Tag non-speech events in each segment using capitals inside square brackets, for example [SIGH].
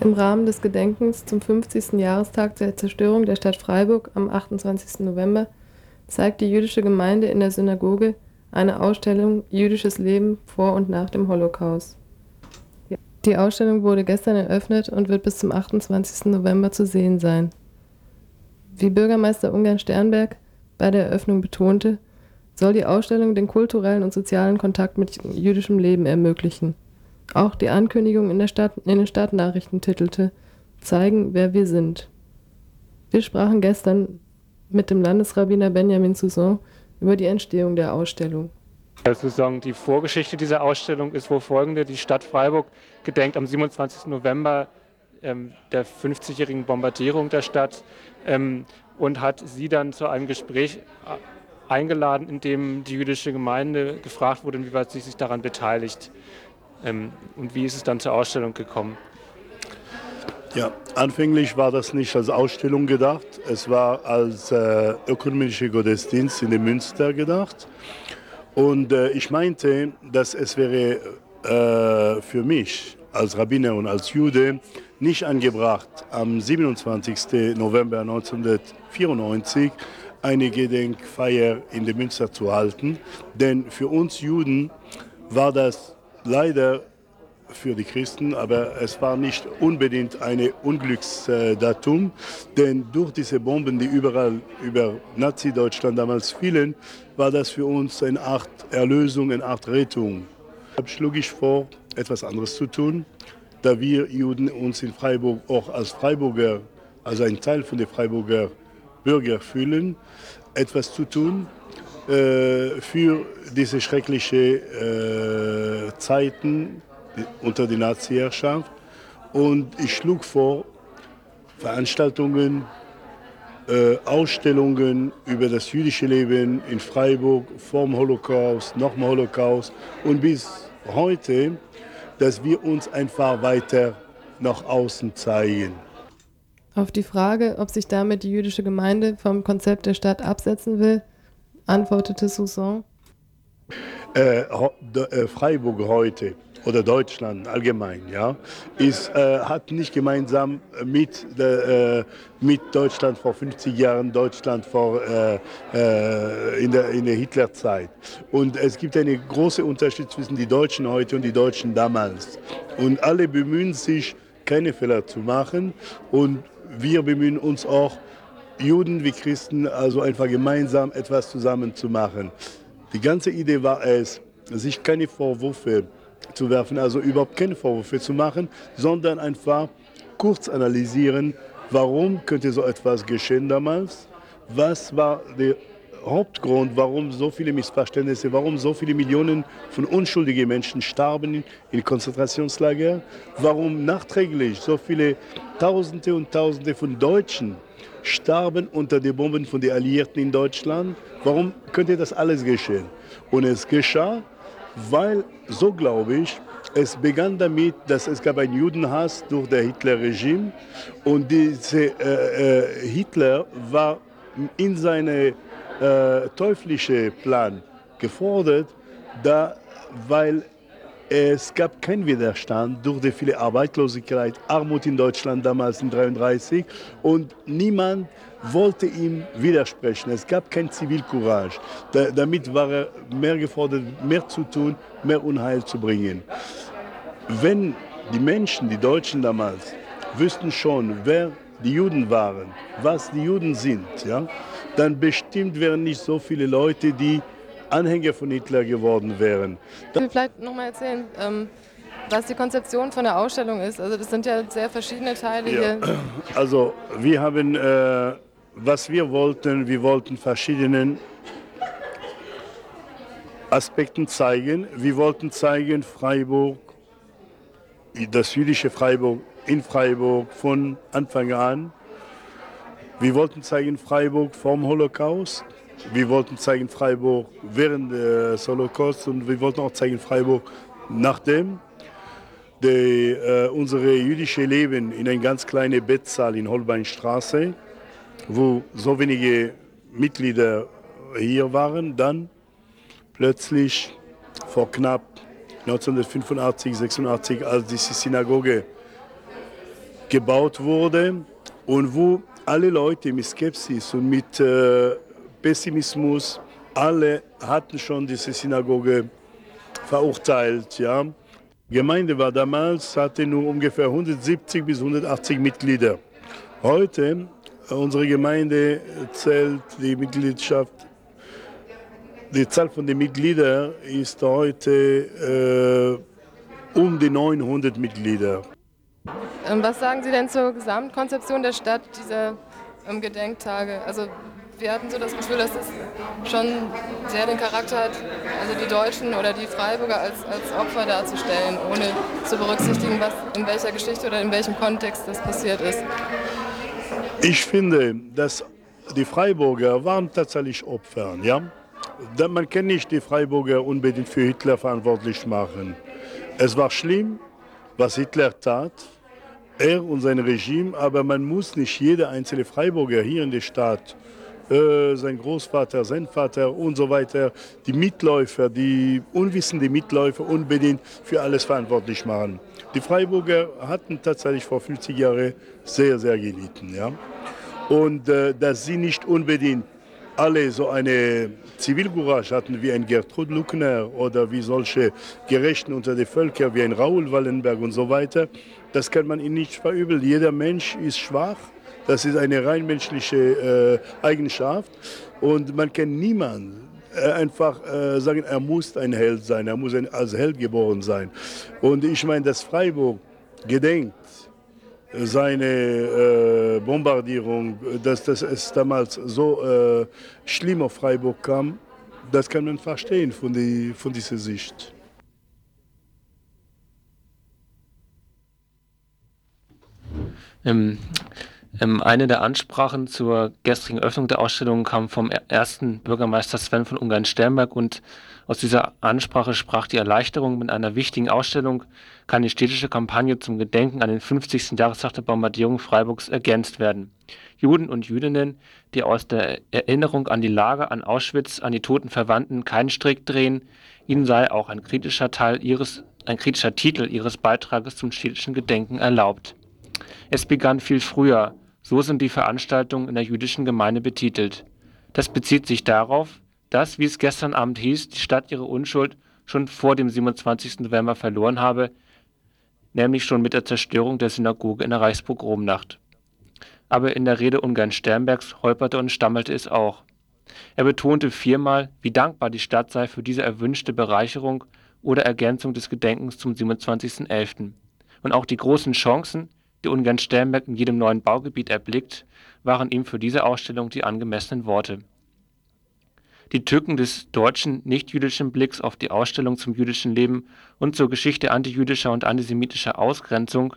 Im Rahmen des Gedenkens zum 50. Jahrestag der Zerstörung der Stadt Freiburg am 28. November zeigt die jüdische Gemeinde in der Synagoge eine Ausstellung Jüdisches Leben vor und nach dem Holocaust. Die Ausstellung wurde gestern eröffnet und wird bis zum 28. November zu sehen sein. Wie Bürgermeister Ungarn Sternberg bei der Eröffnung betonte, soll die Ausstellung den kulturellen und sozialen Kontakt mit jüdischem Leben ermöglichen. Auch die Ankündigung in, Stadt, in den Stadtnachrichten titelte Zeigen, wer wir sind. Wir sprachen gestern mit dem Landesrabbiner Benjamin Sousson über die Entstehung der Ausstellung. Sozusagen die Vorgeschichte dieser Ausstellung ist wohl folgende. Die Stadt Freiburg gedenkt am 27. November ähm, der 50-jährigen Bombardierung der Stadt ähm, und hat sie dann zu einem Gespräch äh, eingeladen, in dem die jüdische Gemeinde gefragt wurde, inwieweit sie sich daran beteiligt. Ähm, und wie ist es dann zur Ausstellung gekommen? Ja, anfänglich war das nicht als Ausstellung gedacht. Es war als äh, ökumenischer Gottesdienst in dem Münster gedacht. Und äh, ich meinte, dass es wäre äh, für mich als Rabbiner und als Jude nicht angebracht, am 27. November 1994 eine Gedenkfeier in dem Münster zu halten. Denn für uns Juden war das leider für die Christen, aber es war nicht unbedingt ein Unglücksdatum, denn durch diese Bomben, die überall über Nazi-Deutschland damals fielen, war das für uns eine Art Erlösung, eine Art Rettung. Deshalb schlug ich vor, etwas anderes zu tun, da wir Juden uns in Freiburg auch als Freiburger, also ein Teil von den Freiburger Bürger fühlen, etwas zu tun, äh, für diese schrecklichen äh, Zeiten unter der Nazi-Herrschaft. Und ich schlug vor, Veranstaltungen, äh, Ausstellungen über das jüdische Leben in Freiburg vor dem Holocaust, nach dem Holocaust und bis heute, dass wir uns einfach weiter nach außen zeigen. Auf die Frage, ob sich damit die jüdische Gemeinde vom Konzept der Stadt absetzen will, antwortete Soussan. Äh, äh, Freiburg heute oder Deutschland allgemein, ja, ist, äh, hat nicht gemeinsam mit, äh, mit Deutschland vor 50 Jahren, Deutschland vor, äh, äh, in der, in der Hitlerzeit. Und es gibt einen großen Unterschied zwischen den Deutschen heute und den Deutschen damals. Und alle bemühen sich, keine Fehler zu machen. Und wir bemühen uns auch, Juden wie Christen, also einfach gemeinsam etwas zusammen zu machen. Die ganze Idee war es, sich keine Vorwürfe zu werfen, also überhaupt keine Vorwürfe zu machen, sondern einfach kurz analysieren, warum könnte so etwas geschehen damals, was war der Hauptgrund, warum so viele Missverständnisse, warum so viele Millionen von unschuldigen Menschen starben in Konzentrationslager, warum nachträglich so viele Tausende und Tausende von Deutschen starben unter den Bomben von den Alliierten in Deutschland. Warum könnte das alles geschehen? Und es geschah, weil, so glaube ich, es begann damit, dass es gab einen Judenhass durch das Hitler-Regime und diese, äh, äh, Hitler war in seinem äh, teuflischen Plan gefordert, da, weil es gab keinen Widerstand durch die viele Arbeitslosigkeit, Armut in Deutschland damals in 1933 und niemand wollte ihm widersprechen. Es gab kein Zivilcourage. Da, damit war er mehr gefordert, mehr zu tun, mehr Unheil zu bringen. Wenn die Menschen, die Deutschen damals, wüssten schon, wer die Juden waren, was die Juden sind, ja, dann bestimmt wären nicht so viele Leute, die Anhänger von Hitler geworden wären. Ich will vielleicht nochmal erzählen, ähm, was die Konzeption von der Ausstellung ist. Also das sind ja sehr verschiedene Teile ja. hier. [CLEARS THROAT] Also wir haben, äh, was wir wollten, wir wollten verschiedene Aspekte zeigen. Wir wollten zeigen Freiburg, das jüdische Freiburg in Freiburg von Anfang an. Wir wollten zeigen Freiburg vom Holocaust. Wir wollten zeigen Freiburg während des Holocaust und wir wollten auch zeigen Freiburg nachdem. Die, äh, unsere jüdische Leben in einer ganz kleinen Bettsaal in Holbeinstraße, wo so wenige Mitglieder hier waren, dann plötzlich vor knapp 1985, 86, als diese Synagoge gebaut wurde und wo alle Leute mit Skepsis und mit äh, Pessimismus, alle hatten schon diese Synagoge verurteilt. Ja. Die Gemeinde war damals, hatte nur ungefähr 170 bis 180 Mitglieder. Heute, äh, unsere Gemeinde zählt die Mitgliedschaft, die Zahl von den Mitgliedern ist heute äh, um die 900 Mitglieder. Was sagen Sie denn zur Gesamtkonzeption der Stadt dieser ähm, Gedenktage? Also wir hatten so das Gefühl, dass es schon sehr den Charakter hat, also die Deutschen oder die Freiburger als, als Opfer darzustellen, ohne zu berücksichtigen, was in welcher Geschichte oder in welchem Kontext das passiert ist. Ich finde, dass die Freiburger waren tatsächlich Opfer. Ja? Man kann nicht die Freiburger unbedingt für Hitler verantwortlich machen. Es war schlimm, was Hitler tat er und sein Regime, aber man muss nicht jeder einzelne Freiburger hier in der Stadt, äh, sein Großvater, sein Vater und so weiter, die Mitläufer, die unwissende Mitläufer unbedingt für alles verantwortlich machen. Die Freiburger hatten tatsächlich vor 50 Jahren sehr, sehr gelitten. Ja? Und äh, dass sie nicht unbedingt alle so eine Zivilcourage hatten wie ein Gertrud Luckner oder wie solche Gerechten unter den Völkern wie ein Raoul Wallenberg und so weiter, das kann man ihnen nicht verübeln. Jeder Mensch ist schwach. Das ist eine rein menschliche äh, Eigenschaft. Und man kann niemanden äh, einfach äh, sagen, er muss ein Held sein, er muss als Held geboren sein. Und ich meine, dass Freiburg gedenkt seine äh, Bombardierung, dass das es damals so äh, schlimm auf Freiburg kam, das kann man verstehen von, die, von dieser Sicht. Ähm, eine der Ansprachen zur gestrigen Öffnung der Ausstellung kam vom ersten Bürgermeister Sven von Ungarn-Sternberg und aus dieser Ansprache sprach die Erleichterung, mit einer wichtigen Ausstellung kann die städtische Kampagne zum Gedenken an den 50. Jahrestag der Bombardierung Freiburgs ergänzt werden. Juden und Jüdinnen, die aus der Erinnerung an die Lager, an Auschwitz, an die toten Verwandten keinen Strick drehen, ihnen sei auch ein kritischer Teil ihres, ein kritischer Titel ihres Beitrages zum städtischen Gedenken erlaubt. Es begann viel früher, so sind die Veranstaltungen in der jüdischen Gemeinde betitelt. Das bezieht sich darauf, dass, wie es gestern Abend hieß, die Stadt ihre Unschuld schon vor dem 27. November verloren habe, nämlich schon mit der Zerstörung der Synagoge in der Reichspogromnacht. Aber in der Rede Ungarn Sternbergs holperte und stammelte es auch. Er betonte viermal, wie dankbar die Stadt sei für diese erwünschte Bereicherung oder Ergänzung des Gedenkens zum 27.11. Und auch die großen Chancen, die Ungarn Sternberg in jedem neuen Baugebiet erblickt, waren ihm für diese Ausstellung die angemessenen Worte. Die Tücken des deutschen nichtjüdischen Blicks auf die Ausstellung zum jüdischen Leben und zur Geschichte antijüdischer und antisemitischer Ausgrenzung,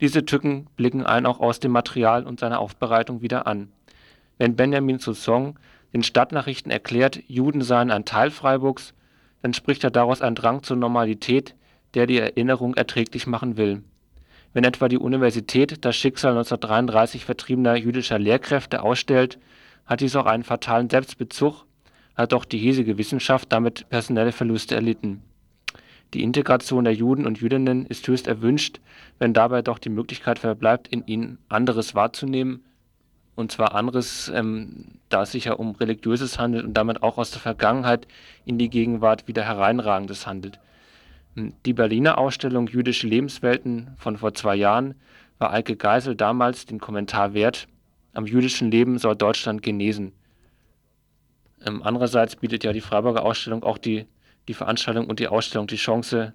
diese Tücken blicken einen auch aus dem Material und seiner Aufbereitung wieder an. Wenn Benjamin Sousson den Stadtnachrichten erklärt, Juden seien ein Teil Freiburgs, dann spricht er daraus einen Drang zur Normalität, der die Erinnerung erträglich machen will wenn etwa die Universität das Schicksal 1933 vertriebener jüdischer Lehrkräfte ausstellt, hat dies auch einen fatalen Selbstbezug, hat auch die hiesige Wissenschaft damit personelle Verluste erlitten. Die Integration der Juden und Jüdinnen ist höchst erwünscht, wenn dabei doch die Möglichkeit verbleibt, in ihnen anderes wahrzunehmen, und zwar anderes, ähm, da es sich ja um religiöses handelt und damit auch aus der Vergangenheit in die Gegenwart wieder hereinragendes handelt. Die Berliner Ausstellung Jüdische Lebenswelten von vor zwei Jahren war Eike Geisel damals den Kommentar wert, am jüdischen Leben soll Deutschland genesen. Ähm, andererseits bietet ja die Freiburger Ausstellung auch die, Veranstaltung und die Ausstellung die Chance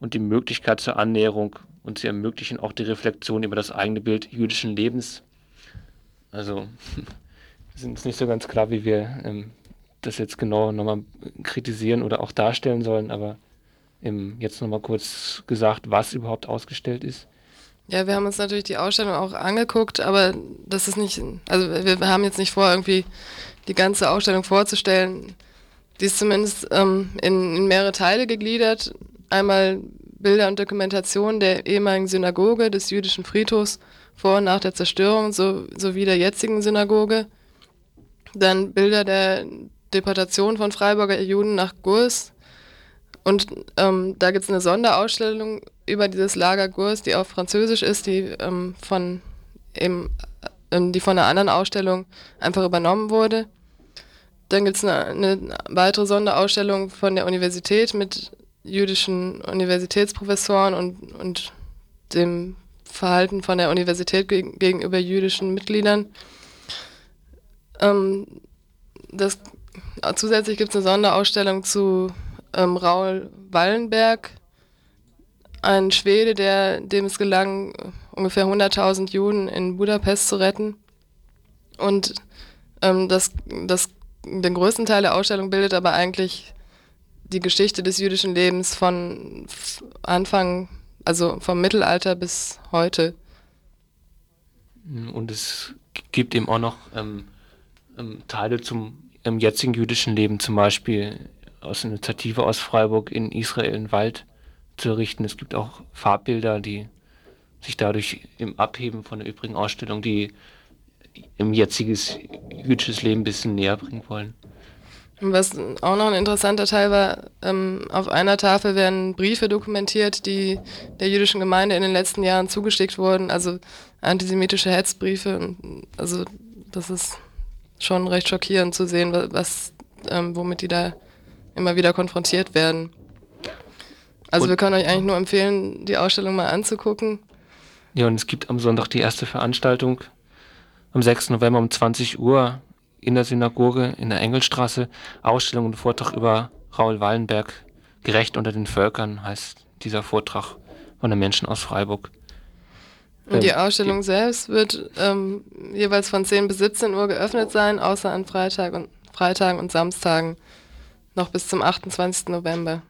und die Möglichkeit zur Annäherung und sie ermöglichen auch die Reflexion über das eigene Bild jüdischen Lebens. Also [LAUGHS] wir sind uns nicht so ganz klar, wie wir ähm, das jetzt genau nochmal kritisieren oder auch darstellen sollen, aber im, jetzt nochmal kurz gesagt, was überhaupt ausgestellt ist? Ja, wir haben uns natürlich die Ausstellung auch angeguckt, aber das ist nicht, also wir haben jetzt nicht vor, irgendwie die ganze Ausstellung vorzustellen. Die ist zumindest ähm, in, in mehrere Teile gegliedert. Einmal Bilder und Dokumentation der ehemaligen Synagoge des jüdischen Friedhofs vor und nach der Zerstörung so, sowie der jetzigen Synagoge. Dann Bilder der Deportation von Freiburger Juden nach Gurs Und ähm, da gibt es eine Sonderausstellung über dieses Lager Gurs, die auf Französisch ist, die ähm, von eben, äh, die von einer anderen Ausstellung einfach übernommen wurde. Dann gibt es eine, eine, weitere Sonderausstellung von der Universität mit jüdischen Universitätsprofessoren und, und dem Verhalten von der Universität geg gegenüber jüdischen Mitgliedern. Ähm, das, zusätzlich gibt es eine Sonderausstellung zu ähm, Raul Wallenberg, ein Schwede, der, dem es gelang, ungefähr 100.000 Juden in Budapest zu retten. Und ähm, das, das, den größten Teil der Ausstellung bildet aber eigentlich die Geschichte des jüdischen Lebens von Anfang, also vom Mittelalter bis heute. Und es gibt eben auch noch ähm, ähm, Teile zum jetzigen jüdischen Leben, zum Beispiel aus Initiative aus Freiburg in Israel einen Wald zu errichten. Es gibt auch Farbbilder, die sich dadurch im Abheben von der übrigen Ausstellung, die im jetziges jüdisches Leben ein bisschen näher bringen wollen. Was auch noch ein interessanter Teil war, ähm, auf einer Tafel werden Briefe dokumentiert, die der jüdischen Gemeinde in den letzten Jahren zugeschickt wurden, also antisemitische Hetzbriefe. Also das ist schon recht schockierend zu sehen, was, ähm, womit die da immer wieder konfrontiert werden. Also und wir können euch eigentlich nur empfehlen, die Ausstellung mal anzugucken. Ja, und es gibt am Sonntag die erste Veranstaltung am 6. November um 20 Uhr in der Synagoge in der Engelstraße. Ausstellung und Vortrag über Raul Wallenberg. Gerecht unter den Völkern heißt dieser Vortrag von den Menschen aus Freiburg. Und die ähm, Ausstellung selbst wird ähm, jeweils von 10 bis 17 Uhr geöffnet sein, außer an Freitag und, Freitagen und Samstagen noch bis zum 28. November.